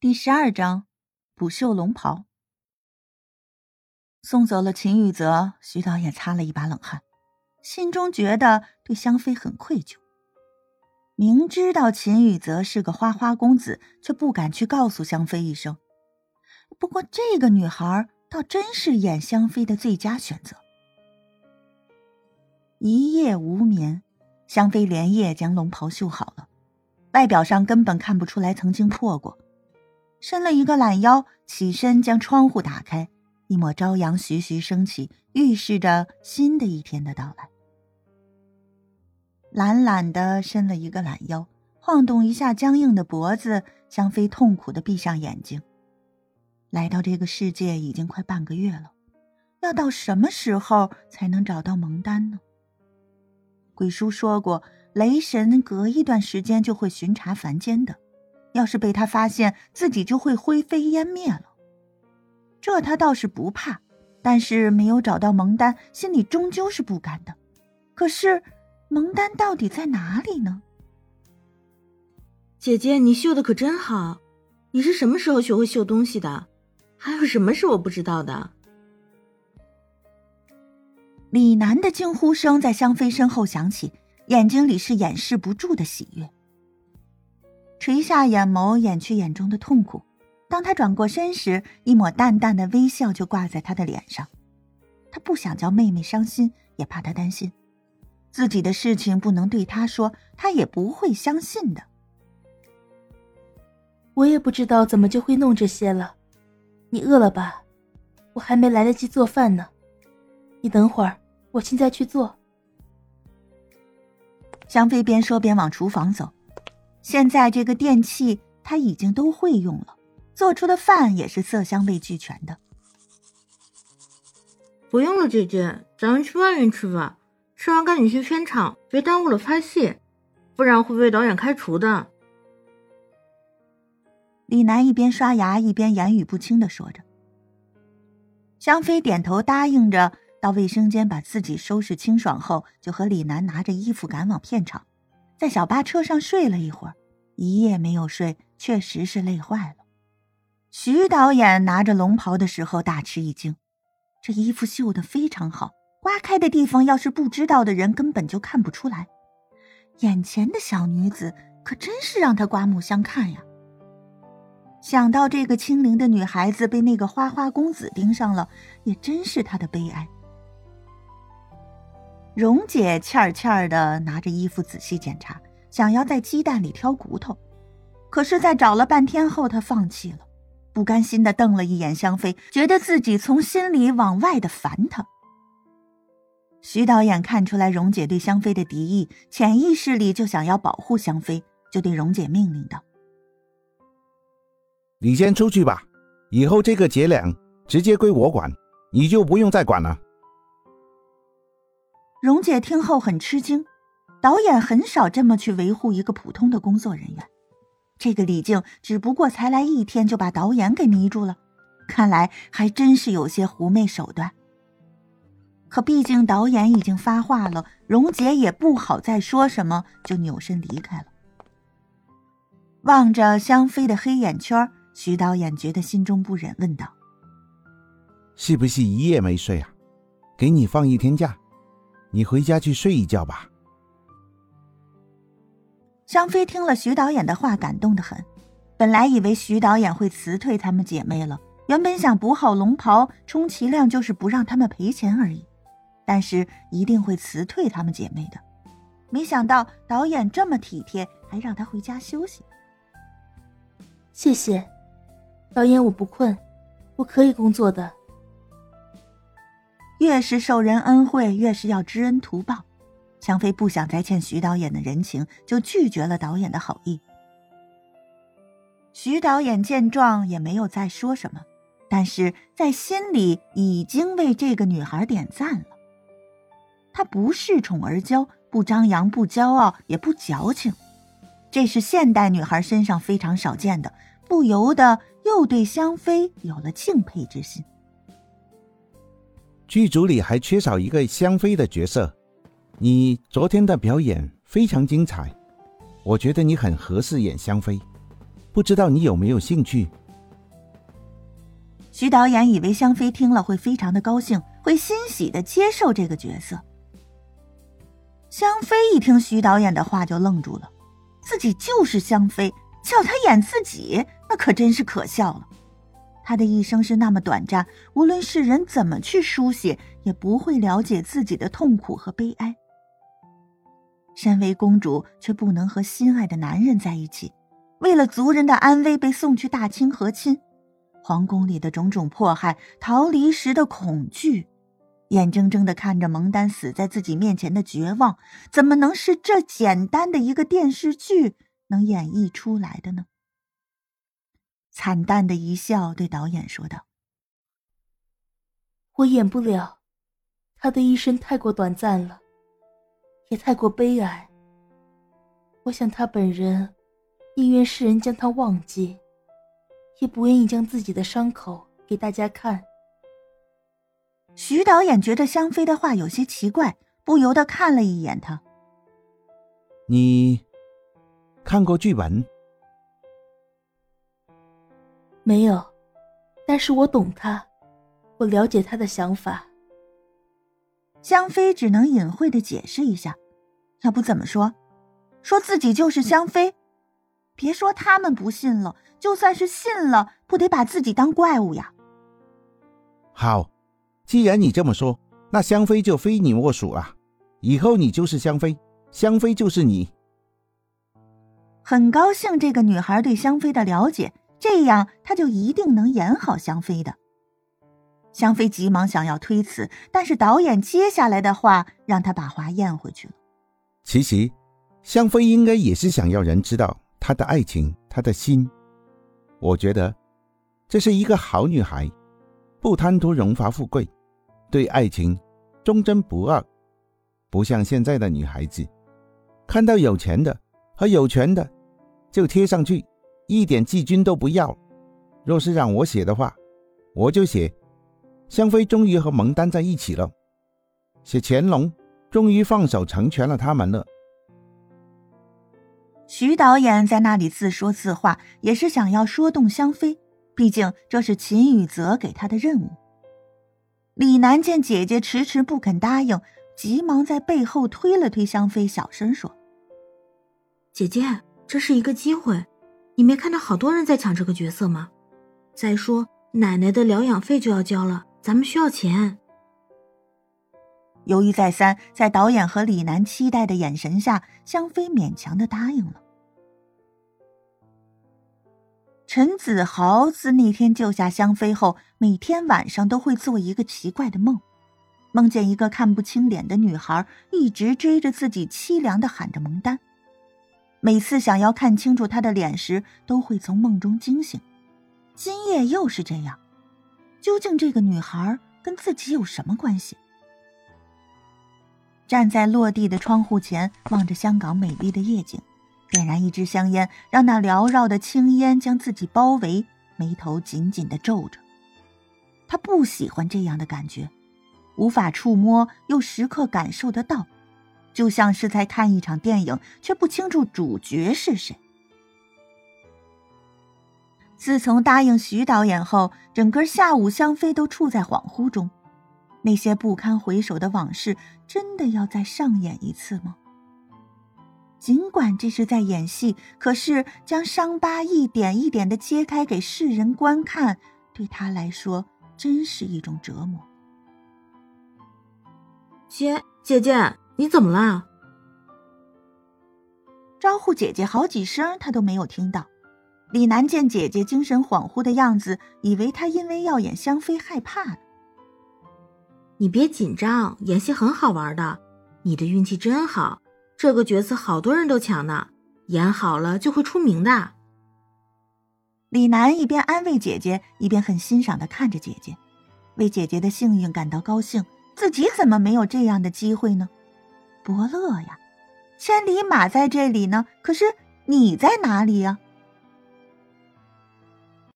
第十二章，补绣龙袍。送走了秦宇泽，徐导演擦了一把冷汗，心中觉得对香妃很愧疚。明知道秦宇泽是个花花公子，却不敢去告诉香妃一声。不过这个女孩倒真是演香妃的最佳选择。一夜无眠，香妃连夜将龙袍绣好了，外表上根本看不出来曾经破过。伸了一个懒腰，起身将窗户打开，一抹朝阳徐徐升起，预示着新的一天的到来。懒懒的伸了一个懒腰，晃动一下僵硬的脖子，香妃痛苦的闭上眼睛。来到这个世界已经快半个月了，要到什么时候才能找到蒙丹呢？鬼叔说过，雷神隔一段时间就会巡查凡间的。要是被他发现，自己就会灰飞烟灭了。这他倒是不怕，但是没有找到蒙丹，心里终究是不甘的。可是，蒙丹到底在哪里呢？姐姐，你绣的可真好！你是什么时候学会绣东西的？还有什么是我不知道的？李楠的惊呼声在香妃身后响起，眼睛里是掩饰不住的喜悦。垂下眼眸，掩去眼中的痛苦。当他转过身时，一抹淡淡的微笑就挂在他的脸上。他不想叫妹妹伤心，也怕她担心。自己的事情不能对她说，她也不会相信的。我也不知道怎么就会弄这些了。你饿了吧？我还没来得及做饭呢。你等会儿，我现在去做。香妃边说边往厨房走。现在这个电器他已经都会用了，做出的饭也是色香味俱全的。不用了，姐姐，咱们去外面吃吧。吃完赶紧去片场，别耽误了拍戏，不然会被导演开除的。李楠一边刷牙一边言语不清的说着。香妃点头答应着，到卫生间把自己收拾清爽后，就和李楠拿着衣服赶往片场。在小巴车上睡了一会儿，一夜没有睡，确实是累坏了。徐导演拿着龙袍的时候大吃一惊，这衣服绣的非常好，刮开的地方要是不知道的人根本就看不出来。眼前的小女子可真是让他刮目相看呀！想到这个清灵的女孩子被那个花花公子盯上了，也真是他的悲哀。蓉姐欠儿欠儿的拿着衣服仔细检查，想要在鸡蛋里挑骨头，可是，在找了半天后，她放弃了，不甘心的瞪了一眼香妃，觉得自己从心里往外的烦她。徐导演看出来蓉姐对香妃的敌意，潜意识里就想要保护香妃，就对蓉姐命令道：“你先出去吧，以后这个结两直接归我管，你就不用再管了。”蓉姐听后很吃惊，导演很少这么去维护一个普通的工作人员。这个李静只不过才来一天，就把导演给迷住了，看来还真是有些狐媚手段。可毕竟导演已经发话了，蓉姐也不好再说什么，就扭身离开了。望着香妃的黑眼圈，徐导演觉得心中不忍，问道：“是不是一夜没睡啊？给你放一天假。”你回家去睡一觉吧。香妃听了徐导演的话，感动的很。本来以为徐导演会辞退她们姐妹了，原本想补好龙袍，充其量就是不让他们赔钱而已。但是一定会辞退她们姐妹的。没想到导演这么体贴，还让她回家休息。谢谢，导演，我不困，我可以工作的。越是受人恩惠，越是要知恩图报。香妃不想再欠徐导演的人情，就拒绝了导演的好意。徐导演见状也没有再说什么，但是在心里已经为这个女孩点赞了。她不恃宠而骄，不张扬，不骄傲，也不矫情，这是现代女孩身上非常少见的，不由得又对香妃有了敬佩之心。剧组里还缺少一个香妃的角色，你昨天的表演非常精彩，我觉得你很合适演香妃，不知道你有没有兴趣？徐导演以为香妃听了会非常的高兴，会欣喜的接受这个角色。香妃一听徐导演的话就愣住了，自己就是香妃，叫她演自己，那可真是可笑了。她的一生是那么短暂，无论世人怎么去书写，也不会了解自己的痛苦和悲哀。身为公主，却不能和心爱的男人在一起，为了族人的安危被送去大清和亲，皇宫里的种种迫害，逃离时的恐惧。眼睁睁的看着蒙丹死在自己面前的绝望，怎么能是这简单的一个电视剧能演绎出来的呢？惨淡的一笑，对导演说道：“我演不了，他的一生太过短暂了，也太过悲哀。我想他本人宁愿世人将他忘记，也不愿意将自己的伤口给大家看。”徐导演觉得香妃的话有些奇怪，不由得看了一眼他。你看过剧本？没有，但是我懂他，我了解他的想法。香妃只能隐晦的解释一下，要不怎么说，说自己就是香妃？别说他们不信了，就算是信了，不得把自己当怪物呀？好。既然你这么说，那香妃就非你莫属了。以后你就是香妃，香妃就是你。很高兴这个女孩对香妃的了解，这样她就一定能演好香妃的。香妃急忙想要推辞，但是导演接下来的话让她把话咽回去了。其实，香妃应该也是想要人知道她的爱情，她的心。我觉得，这是一个好女孩，不贪图荣华富贵。对爱情忠贞不二，不像现在的女孩子，看到有钱的和有权的就贴上去，一点季军都不要。若是让我写的话，我就写香妃终于和蒙丹在一起了，写乾隆终于放手成全了他们了。徐导演在那里自说自话，也是想要说动香妃，毕竟这是秦宇泽给他的任务。李楠见姐姐迟迟不肯答应，急忙在背后推了推香妃，小声说：“姐姐，这是一个机会，你没看到好多人在抢这个角色吗？再说奶奶的疗养费就要交了，咱们需要钱。”犹豫再三，在导演和李楠期待的眼神下，香妃勉强的答应了。陈子豪自那天救下香妃后，每天晚上都会做一个奇怪的梦，梦见一个看不清脸的女孩一直追着自己，凄凉的喊着蒙丹。每次想要看清楚她的脸时，都会从梦中惊醒。今夜又是这样，究竟这个女孩跟自己有什么关系？站在落地的窗户前，望着香港美丽的夜景。点燃一支香烟，让那缭绕的青烟将自己包围，眉头紧紧的皱着。他不喜欢这样的感觉，无法触摸又时刻感受得到，就像是在看一场电影，却不清楚主角是谁。自从答应徐导演后，整个下午香妃都处在恍惚中，那些不堪回首的往事，真的要再上演一次吗？尽管这是在演戏，可是将伤疤一点一点的揭开给世人观看，对他来说真是一种折磨。姐姐姐，你怎么了？招呼姐姐好几声，她都没有听到。李楠见姐姐精神恍惚的样子，以为她因为要演香妃害怕了。你别紧张，演戏很好玩的，你的运气真好。这个角色好多人都抢呢，演好了就会出名的。李楠一边安慰姐姐，一边很欣赏的看着姐姐，为姐姐的幸运感到高兴。自己怎么没有这样的机会呢？伯乐呀，千里马在这里呢，可是你在哪里呀？